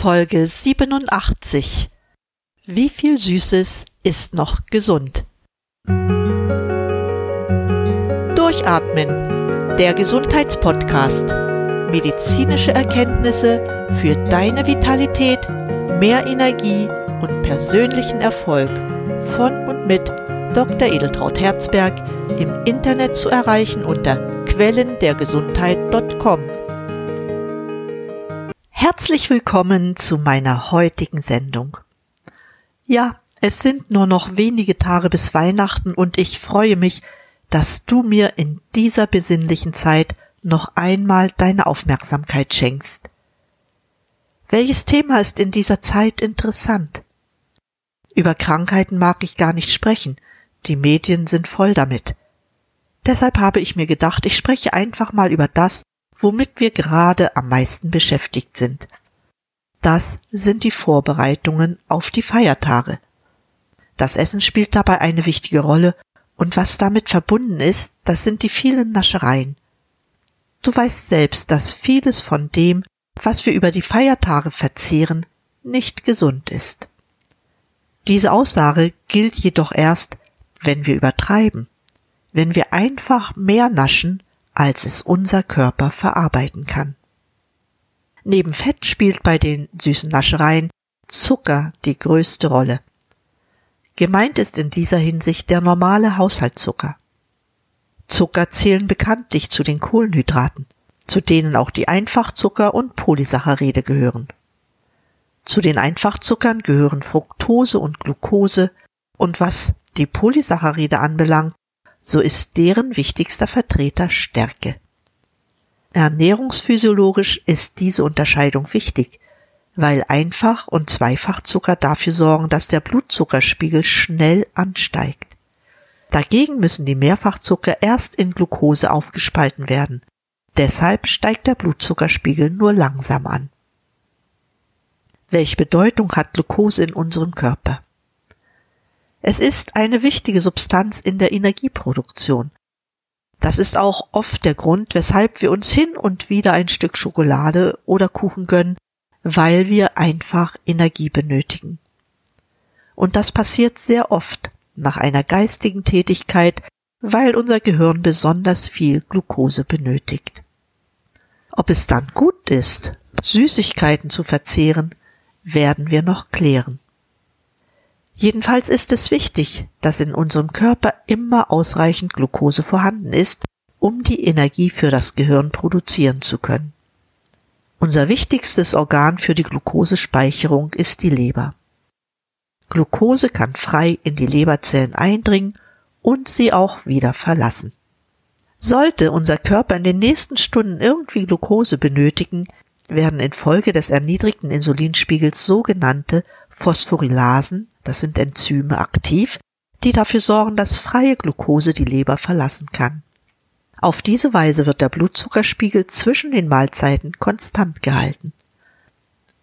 Folge 87. Wie viel Süßes ist noch gesund? Durchatmen. Der Gesundheitspodcast. Medizinische Erkenntnisse für deine Vitalität, mehr Energie und persönlichen Erfolg. Von und mit Dr. Edeltraut Herzberg im Internet zu erreichen unter quellendergesundheit.com. Herzlich willkommen zu meiner heutigen Sendung. Ja, es sind nur noch wenige Tage bis Weihnachten und ich freue mich, dass du mir in dieser besinnlichen Zeit noch einmal deine Aufmerksamkeit schenkst. Welches Thema ist in dieser Zeit interessant? Über Krankheiten mag ich gar nicht sprechen, die Medien sind voll damit. Deshalb habe ich mir gedacht, ich spreche einfach mal über das, womit wir gerade am meisten beschäftigt sind. Das sind die Vorbereitungen auf die Feiertage. Das Essen spielt dabei eine wichtige Rolle und was damit verbunden ist, das sind die vielen Naschereien. Du weißt selbst, dass vieles von dem, was wir über die Feiertage verzehren, nicht gesund ist. Diese Aussage gilt jedoch erst, wenn wir übertreiben, wenn wir einfach mehr naschen, als es unser Körper verarbeiten kann. Neben Fett spielt bei den süßen Naschereien Zucker die größte Rolle. Gemeint ist in dieser Hinsicht der normale Haushaltszucker. Zucker zählen bekanntlich zu den Kohlenhydraten, zu denen auch die Einfachzucker und Polysaccharide gehören. Zu den Einfachzuckern gehören Fructose und Glucose und was die Polysaccharide anbelangt, so ist deren wichtigster Vertreter Stärke. Ernährungsphysiologisch ist diese Unterscheidung wichtig, weil Einfach- und Zweifachzucker dafür sorgen, dass der Blutzuckerspiegel schnell ansteigt. Dagegen müssen die Mehrfachzucker erst in Glucose aufgespalten werden. Deshalb steigt der Blutzuckerspiegel nur langsam an. Welche Bedeutung hat Glucose in unserem Körper? Es ist eine wichtige Substanz in der Energieproduktion. Das ist auch oft der Grund, weshalb wir uns hin und wieder ein Stück Schokolade oder Kuchen gönnen, weil wir einfach Energie benötigen. Und das passiert sehr oft nach einer geistigen Tätigkeit, weil unser Gehirn besonders viel Glucose benötigt. Ob es dann gut ist, Süßigkeiten zu verzehren, werden wir noch klären. Jedenfalls ist es wichtig, dass in unserem Körper immer ausreichend Glucose vorhanden ist, um die Energie für das Gehirn produzieren zu können. Unser wichtigstes Organ für die Glukosespeicherung ist die Leber. Glucose kann frei in die Leberzellen eindringen und sie auch wieder verlassen. Sollte unser Körper in den nächsten Stunden irgendwie Glucose benötigen, werden infolge des erniedrigten Insulinspiegels sogenannte Phosphorylasen, das sind Enzyme, aktiv, die dafür sorgen, dass freie Glucose die Leber verlassen kann. Auf diese Weise wird der Blutzuckerspiegel zwischen den Mahlzeiten konstant gehalten.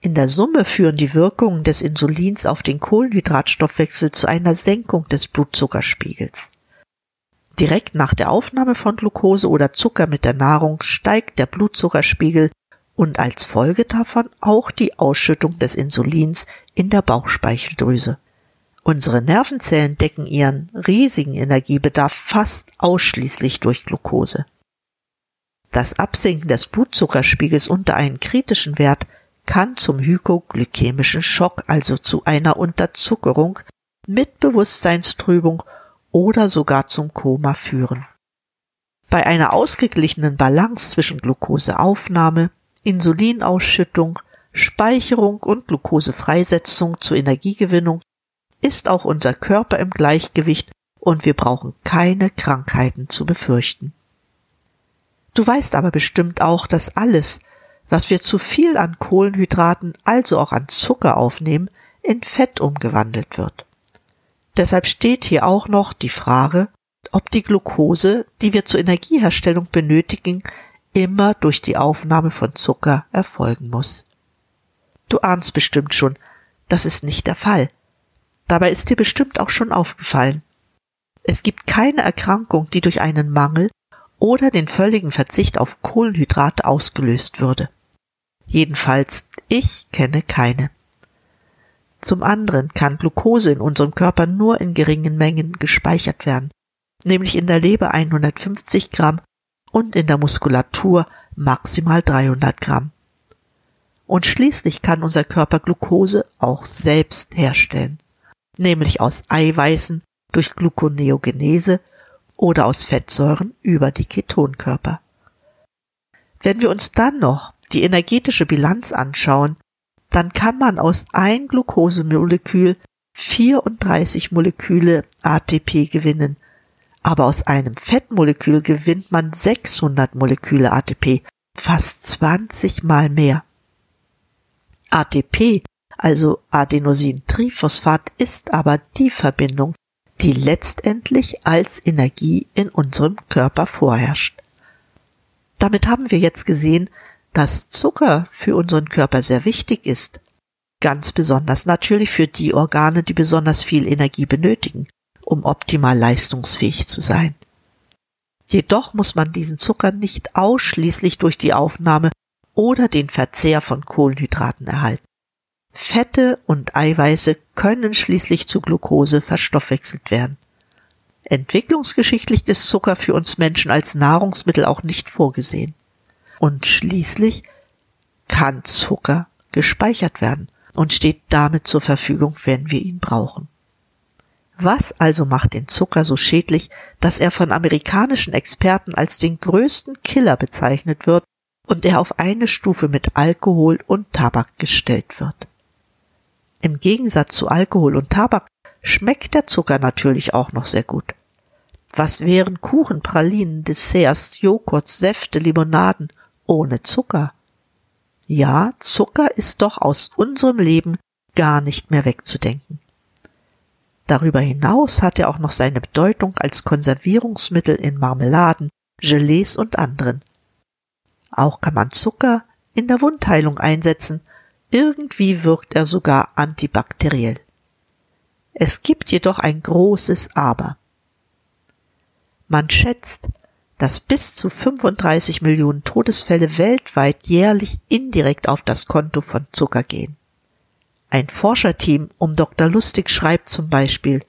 In der Summe führen die Wirkungen des Insulins auf den Kohlenhydratstoffwechsel zu einer Senkung des Blutzuckerspiegels. Direkt nach der Aufnahme von Glucose oder Zucker mit der Nahrung steigt der Blutzuckerspiegel und als Folge davon auch die Ausschüttung des Insulins in der Bauchspeicheldrüse. Unsere Nervenzellen decken ihren riesigen Energiebedarf fast ausschließlich durch Glucose. Das Absinken des Blutzuckerspiegels unter einen kritischen Wert kann zum hypoglykämischen Schock, also zu einer Unterzuckerung mit Bewusstseinstrübung oder sogar zum Koma führen. Bei einer ausgeglichenen Balance zwischen Glucoseaufnahme, Insulinausschüttung, Speicherung und Glukosefreisetzung zur Energiegewinnung ist auch unser Körper im Gleichgewicht und wir brauchen keine Krankheiten zu befürchten. Du weißt aber bestimmt auch, dass alles, was wir zu viel an Kohlenhydraten, also auch an Zucker aufnehmen, in Fett umgewandelt wird. Deshalb steht hier auch noch die Frage, ob die Glucose, die wir zur Energieherstellung benötigen, immer durch die Aufnahme von Zucker erfolgen muss. Du ahnst bestimmt schon, das ist nicht der Fall. Dabei ist dir bestimmt auch schon aufgefallen. Es gibt keine Erkrankung, die durch einen Mangel oder den völligen Verzicht auf Kohlenhydrate ausgelöst würde. Jedenfalls, ich kenne keine. Zum anderen kann Glucose in unserem Körper nur in geringen Mengen gespeichert werden, nämlich in der Leber 150 Gramm und in der Muskulatur maximal 300 Gramm. Und schließlich kann unser Körper Glucose auch selbst herstellen, nämlich aus Eiweißen durch Gluconeogenese oder aus Fettsäuren über die Ketonkörper. Wenn wir uns dann noch die energetische Bilanz anschauen, dann kann man aus ein Glukosemolekül 34 Moleküle ATP gewinnen, aber aus einem Fettmolekül gewinnt man 600 Moleküle ATP, fast 20 mal mehr. ATP, also Adenosintriphosphat, ist aber die Verbindung, die letztendlich als Energie in unserem Körper vorherrscht. Damit haben wir jetzt gesehen, dass Zucker für unseren Körper sehr wichtig ist. Ganz besonders natürlich für die Organe, die besonders viel Energie benötigen, um optimal leistungsfähig zu sein. Jedoch muss man diesen Zucker nicht ausschließlich durch die Aufnahme oder den Verzehr von Kohlenhydraten erhalten. Fette und Eiweiße können schließlich zu Glucose verstoffwechselt werden. Entwicklungsgeschichtlich ist Zucker für uns Menschen als Nahrungsmittel auch nicht vorgesehen. Und schließlich kann Zucker gespeichert werden und steht damit zur Verfügung, wenn wir ihn brauchen. Was also macht den Zucker so schädlich, dass er von amerikanischen Experten als den größten Killer bezeichnet wird und er auf eine Stufe mit Alkohol und Tabak gestellt wird? Im Gegensatz zu Alkohol und Tabak schmeckt der Zucker natürlich auch noch sehr gut. Was wären Kuchen, Pralinen, Desserts, Joghurts, Säfte, Limonaden ohne Zucker. Ja, Zucker ist doch aus unserem Leben gar nicht mehr wegzudenken. Darüber hinaus hat er auch noch seine Bedeutung als Konservierungsmittel in Marmeladen, Gelees und anderen. Auch kann man Zucker in der Wundheilung einsetzen, irgendwie wirkt er sogar antibakteriell. Es gibt jedoch ein großes Aber. Man schätzt, dass bis zu 35 Millionen Todesfälle weltweit jährlich indirekt auf das Konto von Zucker gehen. Ein Forscherteam um Dr. Lustig schreibt zum Beispiel,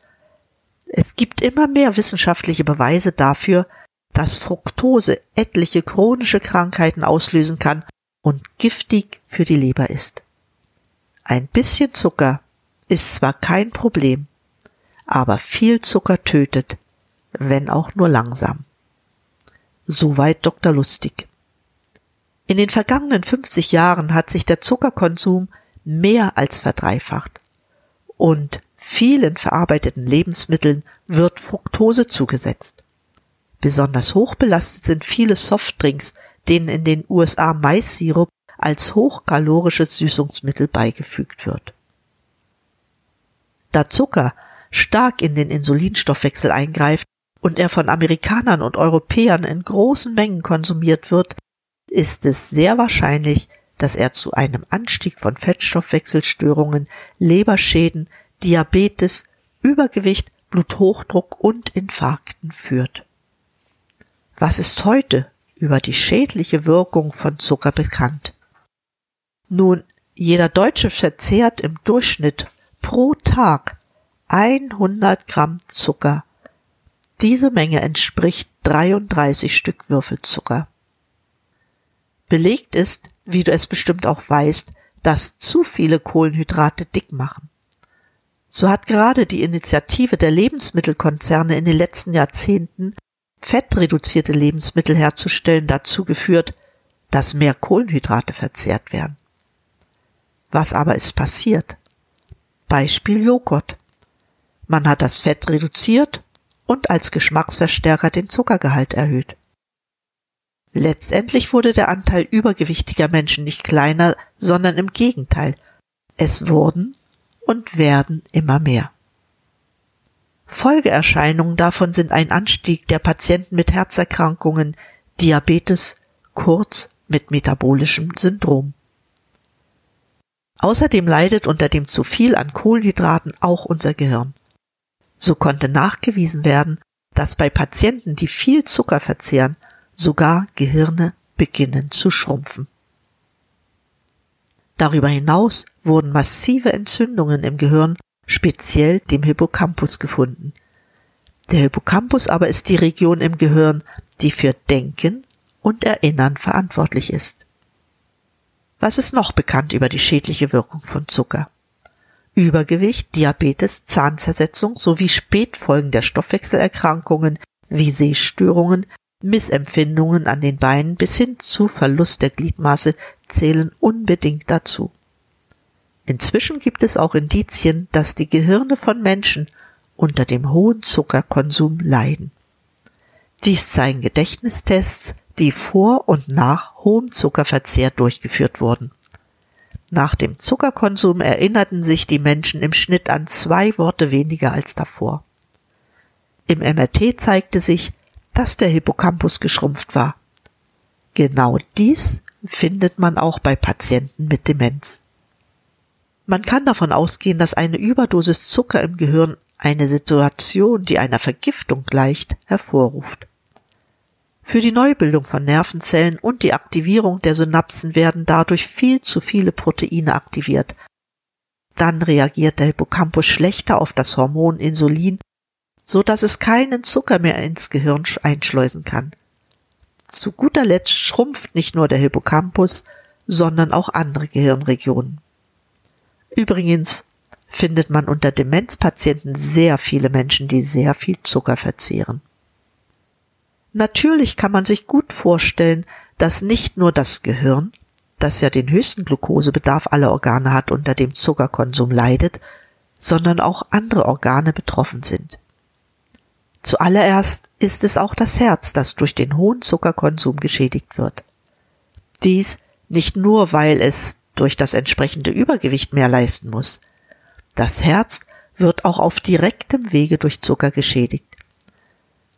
es gibt immer mehr wissenschaftliche Beweise dafür, dass Fructose etliche chronische Krankheiten auslösen kann und giftig für die Leber ist. Ein bisschen Zucker ist zwar kein Problem, aber viel Zucker tötet, wenn auch nur langsam. Soweit Dr. Lustig. In den vergangenen 50 Jahren hat sich der Zuckerkonsum mehr als verdreifacht und vielen verarbeiteten Lebensmitteln wird Fructose zugesetzt. Besonders hochbelastet sind viele Softdrinks, denen in den USA Maissirup als hochkalorisches Süßungsmittel beigefügt wird. Da Zucker stark in den Insulinstoffwechsel eingreift, und er von Amerikanern und Europäern in großen Mengen konsumiert wird, ist es sehr wahrscheinlich, dass er zu einem Anstieg von Fettstoffwechselstörungen, Leberschäden, Diabetes, Übergewicht, Bluthochdruck und Infarkten führt. Was ist heute über die schädliche Wirkung von Zucker bekannt? Nun, jeder Deutsche verzehrt im Durchschnitt pro Tag 100 Gramm Zucker diese Menge entspricht 33 Stück Würfelzucker. Belegt ist, wie du es bestimmt auch weißt, dass zu viele Kohlenhydrate dick machen. So hat gerade die Initiative der Lebensmittelkonzerne in den letzten Jahrzehnten, fettreduzierte Lebensmittel herzustellen, dazu geführt, dass mehr Kohlenhydrate verzehrt werden. Was aber ist passiert? Beispiel Joghurt. Man hat das Fett reduziert und als Geschmacksverstärker den Zuckergehalt erhöht. Letztendlich wurde der Anteil übergewichtiger Menschen nicht kleiner, sondern im Gegenteil. Es wurden und werden immer mehr. Folgeerscheinungen davon sind ein Anstieg der Patienten mit Herzerkrankungen, Diabetes, kurz mit metabolischem Syndrom. Außerdem leidet unter dem zu viel an Kohlenhydraten auch unser Gehirn. So konnte nachgewiesen werden, dass bei Patienten, die viel Zucker verzehren, sogar Gehirne beginnen zu schrumpfen. Darüber hinaus wurden massive Entzündungen im Gehirn, speziell dem Hippocampus, gefunden. Der Hippocampus aber ist die Region im Gehirn, die für Denken und Erinnern verantwortlich ist. Was ist noch bekannt über die schädliche Wirkung von Zucker? Übergewicht, Diabetes, Zahnzersetzung sowie Spätfolgen der Stoffwechselerkrankungen wie Sehstörungen, Missempfindungen an den Beinen bis hin zu Verlust der Gliedmaße zählen unbedingt dazu. Inzwischen gibt es auch Indizien, dass die Gehirne von Menschen unter dem hohen Zuckerkonsum leiden. Dies zeigen Gedächtnistests, die vor und nach hohem Zuckerverzehr durchgeführt wurden. Nach dem Zuckerkonsum erinnerten sich die Menschen im Schnitt an zwei Worte weniger als davor. Im MRT zeigte sich, dass der Hippocampus geschrumpft war. Genau dies findet man auch bei Patienten mit Demenz. Man kann davon ausgehen, dass eine Überdosis Zucker im Gehirn eine Situation, die einer Vergiftung gleicht, hervorruft. Für die Neubildung von Nervenzellen und die Aktivierung der Synapsen werden dadurch viel zu viele Proteine aktiviert. Dann reagiert der Hippocampus schlechter auf das Hormon Insulin, so dass es keinen Zucker mehr ins Gehirn einschleusen kann. Zu guter Letzt schrumpft nicht nur der Hippocampus, sondern auch andere Gehirnregionen. Übrigens findet man unter Demenzpatienten sehr viele Menschen, die sehr viel Zucker verzehren. Natürlich kann man sich gut vorstellen, dass nicht nur das Gehirn, das ja den höchsten Glukosebedarf aller Organe hat, unter dem Zuckerkonsum leidet, sondern auch andere Organe betroffen sind. Zuallererst ist es auch das Herz, das durch den hohen Zuckerkonsum geschädigt wird. Dies nicht nur, weil es durch das entsprechende Übergewicht mehr leisten muss. Das Herz wird auch auf direktem Wege durch Zucker geschädigt.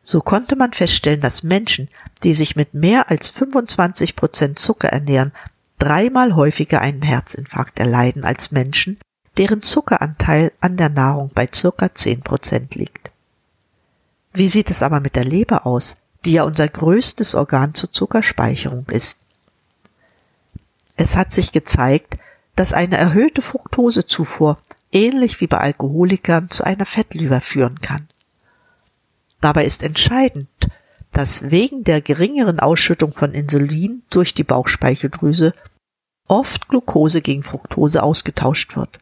So konnte man feststellen, dass Menschen, die sich mit mehr als 25 Prozent Zucker ernähren, dreimal häufiger einen Herzinfarkt erleiden als Menschen, deren Zuckeranteil an der Nahrung bei circa 10 Prozent liegt. Wie sieht es aber mit der Leber aus, die ja unser größtes Organ zur Zuckerspeicherung ist? Es hat sich gezeigt, dass eine erhöhte Fructosezufuhr ähnlich wie bei Alkoholikern zu einer Fettleber führen kann. Dabei ist entscheidend, dass wegen der geringeren Ausschüttung von Insulin durch die Bauchspeicheldrüse oft Glucose gegen Fructose ausgetauscht wird.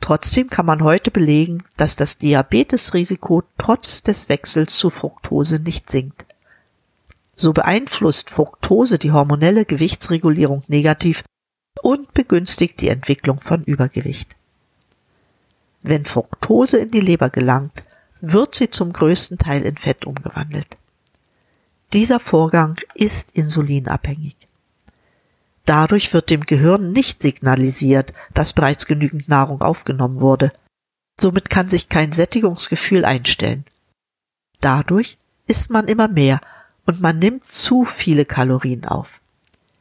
Trotzdem kann man heute belegen, dass das Diabetesrisiko trotz des Wechsels zu Fructose nicht sinkt. So beeinflusst Fructose die hormonelle Gewichtsregulierung negativ und begünstigt die Entwicklung von Übergewicht. Wenn Fructose in die Leber gelangt, wird sie zum größten Teil in Fett umgewandelt. Dieser Vorgang ist insulinabhängig. Dadurch wird dem Gehirn nicht signalisiert, dass bereits genügend Nahrung aufgenommen wurde. Somit kann sich kein Sättigungsgefühl einstellen. Dadurch isst man immer mehr und man nimmt zu viele Kalorien auf.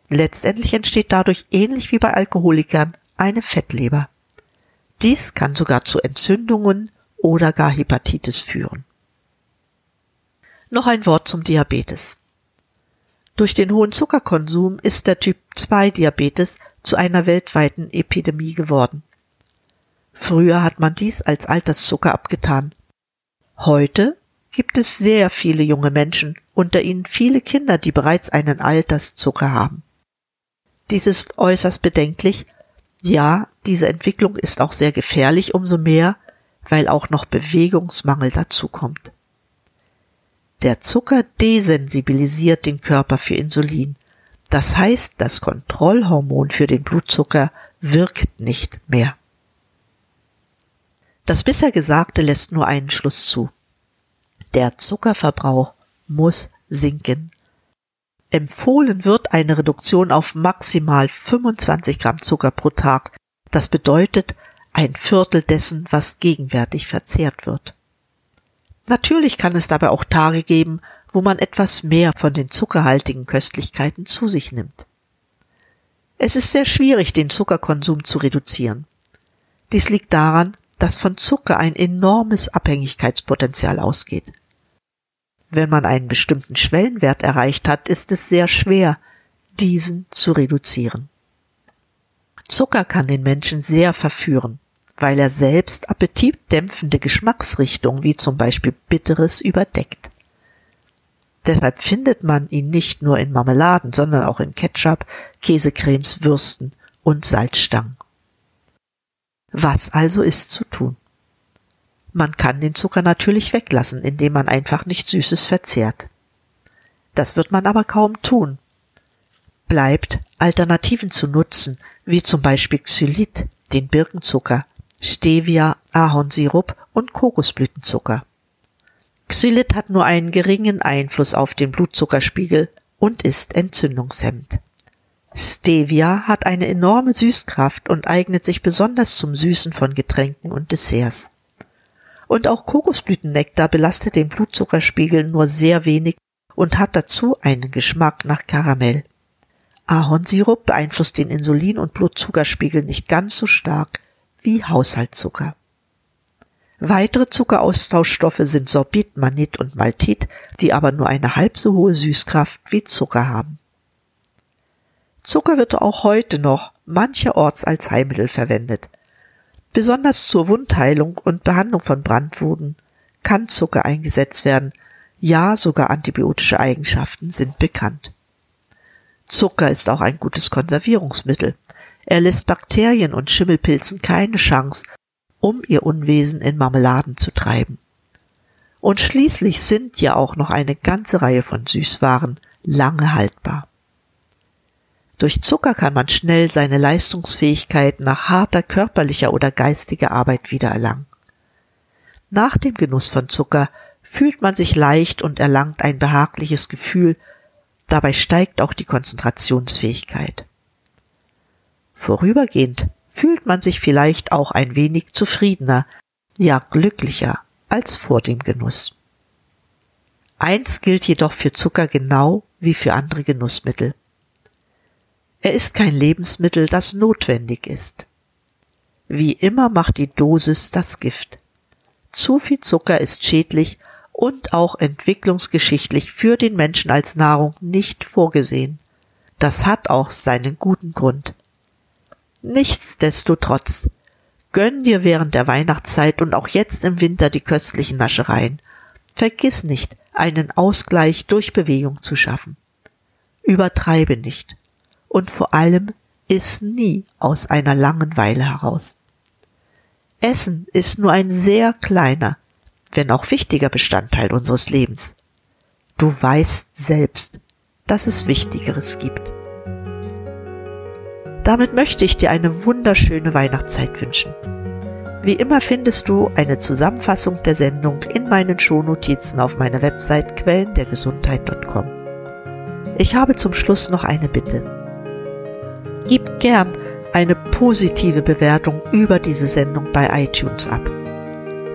Letztendlich entsteht dadurch ähnlich wie bei Alkoholikern eine Fettleber. Dies kann sogar zu Entzündungen, oder gar Hepatitis führen. Noch ein Wort zum Diabetes. Durch den hohen Zuckerkonsum ist der Typ 2 Diabetes zu einer weltweiten Epidemie geworden. Früher hat man dies als Alterszucker abgetan. Heute gibt es sehr viele junge Menschen, unter ihnen viele Kinder, die bereits einen Alterszucker haben. Dies ist äußerst bedenklich. Ja, diese Entwicklung ist auch sehr gefährlich, umso mehr, weil auch noch Bewegungsmangel dazukommt. Der Zucker desensibilisiert den Körper für Insulin. Das heißt, das Kontrollhormon für den Blutzucker wirkt nicht mehr. Das bisher Gesagte lässt nur einen Schluss zu. Der Zuckerverbrauch muss sinken. Empfohlen wird eine Reduktion auf maximal 25 Gramm Zucker pro Tag. Das bedeutet ein Viertel dessen, was gegenwärtig verzehrt wird. Natürlich kann es dabei auch Tage geben, wo man etwas mehr von den zuckerhaltigen Köstlichkeiten zu sich nimmt. Es ist sehr schwierig, den Zuckerkonsum zu reduzieren. Dies liegt daran, dass von Zucker ein enormes Abhängigkeitspotenzial ausgeht. Wenn man einen bestimmten Schwellenwert erreicht hat, ist es sehr schwer, diesen zu reduzieren. Zucker kann den Menschen sehr verführen, weil er selbst appetitdämpfende Geschmacksrichtungen wie zum Beispiel Bitteres überdeckt. Deshalb findet man ihn nicht nur in Marmeladen, sondern auch in Ketchup, Käsecremes, Würsten und Salzstangen. Was also ist zu tun? Man kann den Zucker natürlich weglassen, indem man einfach nicht Süßes verzehrt. Das wird man aber kaum tun. Bleibt, Alternativen zu nutzen, wie zum Beispiel Xylit, den Birkenzucker, Stevia, Ahornsirup und Kokosblütenzucker. Xylit hat nur einen geringen Einfluss auf den Blutzuckerspiegel und ist entzündungshemmend. Stevia hat eine enorme Süßkraft und eignet sich besonders zum Süßen von Getränken und Desserts. Und auch Kokosblütennektar belastet den Blutzuckerspiegel nur sehr wenig und hat dazu einen Geschmack nach Karamell. Ahornsirup beeinflusst den Insulin- und Blutzuckerspiegel nicht ganz so stark wie Haushaltszucker. Weitere Zuckeraustauschstoffe sind Sorbit, Manit und Maltit, die aber nur eine halb so hohe Süßkraft wie Zucker haben. Zucker wird auch heute noch mancherorts als Heilmittel verwendet. Besonders zur Wundheilung und Behandlung von Brandwunden kann Zucker eingesetzt werden, ja sogar antibiotische Eigenschaften sind bekannt. Zucker ist auch ein gutes Konservierungsmittel. Er lässt Bakterien und Schimmelpilzen keine Chance, um ihr Unwesen in Marmeladen zu treiben. Und schließlich sind ja auch noch eine ganze Reihe von Süßwaren lange haltbar. Durch Zucker kann man schnell seine Leistungsfähigkeit nach harter körperlicher oder geistiger Arbeit wiedererlangen. Nach dem Genuss von Zucker fühlt man sich leicht und erlangt ein behagliches Gefühl, dabei steigt auch die Konzentrationsfähigkeit. Vorübergehend fühlt man sich vielleicht auch ein wenig zufriedener, ja glücklicher als vor dem Genuss. Eins gilt jedoch für Zucker genau wie für andere Genussmittel. Er ist kein Lebensmittel, das notwendig ist. Wie immer macht die Dosis das Gift. Zu viel Zucker ist schädlich und auch entwicklungsgeschichtlich für den Menschen als Nahrung nicht vorgesehen. Das hat auch seinen guten Grund. Nichtsdestotrotz, gönn dir während der Weihnachtszeit und auch jetzt im Winter die köstlichen Naschereien. Vergiss nicht, einen Ausgleich durch Bewegung zu schaffen. Übertreibe nicht. Und vor allem iss nie aus einer Langenweile heraus. Essen ist nur ein sehr kleiner, wenn auch wichtiger Bestandteil unseres Lebens. Du weißt selbst, dass es Wichtigeres gibt. Damit möchte ich dir eine wunderschöne Weihnachtszeit wünschen. Wie immer findest du eine Zusammenfassung der Sendung in meinen Shownotizen auf meiner Website quellendergesundheit.com. Ich habe zum Schluss noch eine Bitte. Gib gern eine positive Bewertung über diese Sendung bei iTunes ab.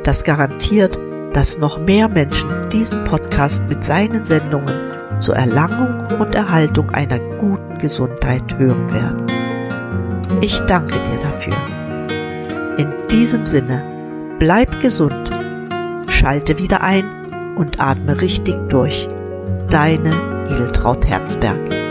Das garantiert, dass noch mehr Menschen diesen Podcast mit seinen Sendungen zur Erlangung und Erhaltung einer guten Gesundheit hören werden. Ich danke dir dafür. In diesem Sinne, bleib gesund, schalte wieder ein und atme richtig durch. Deine Edeltraut Herzberg.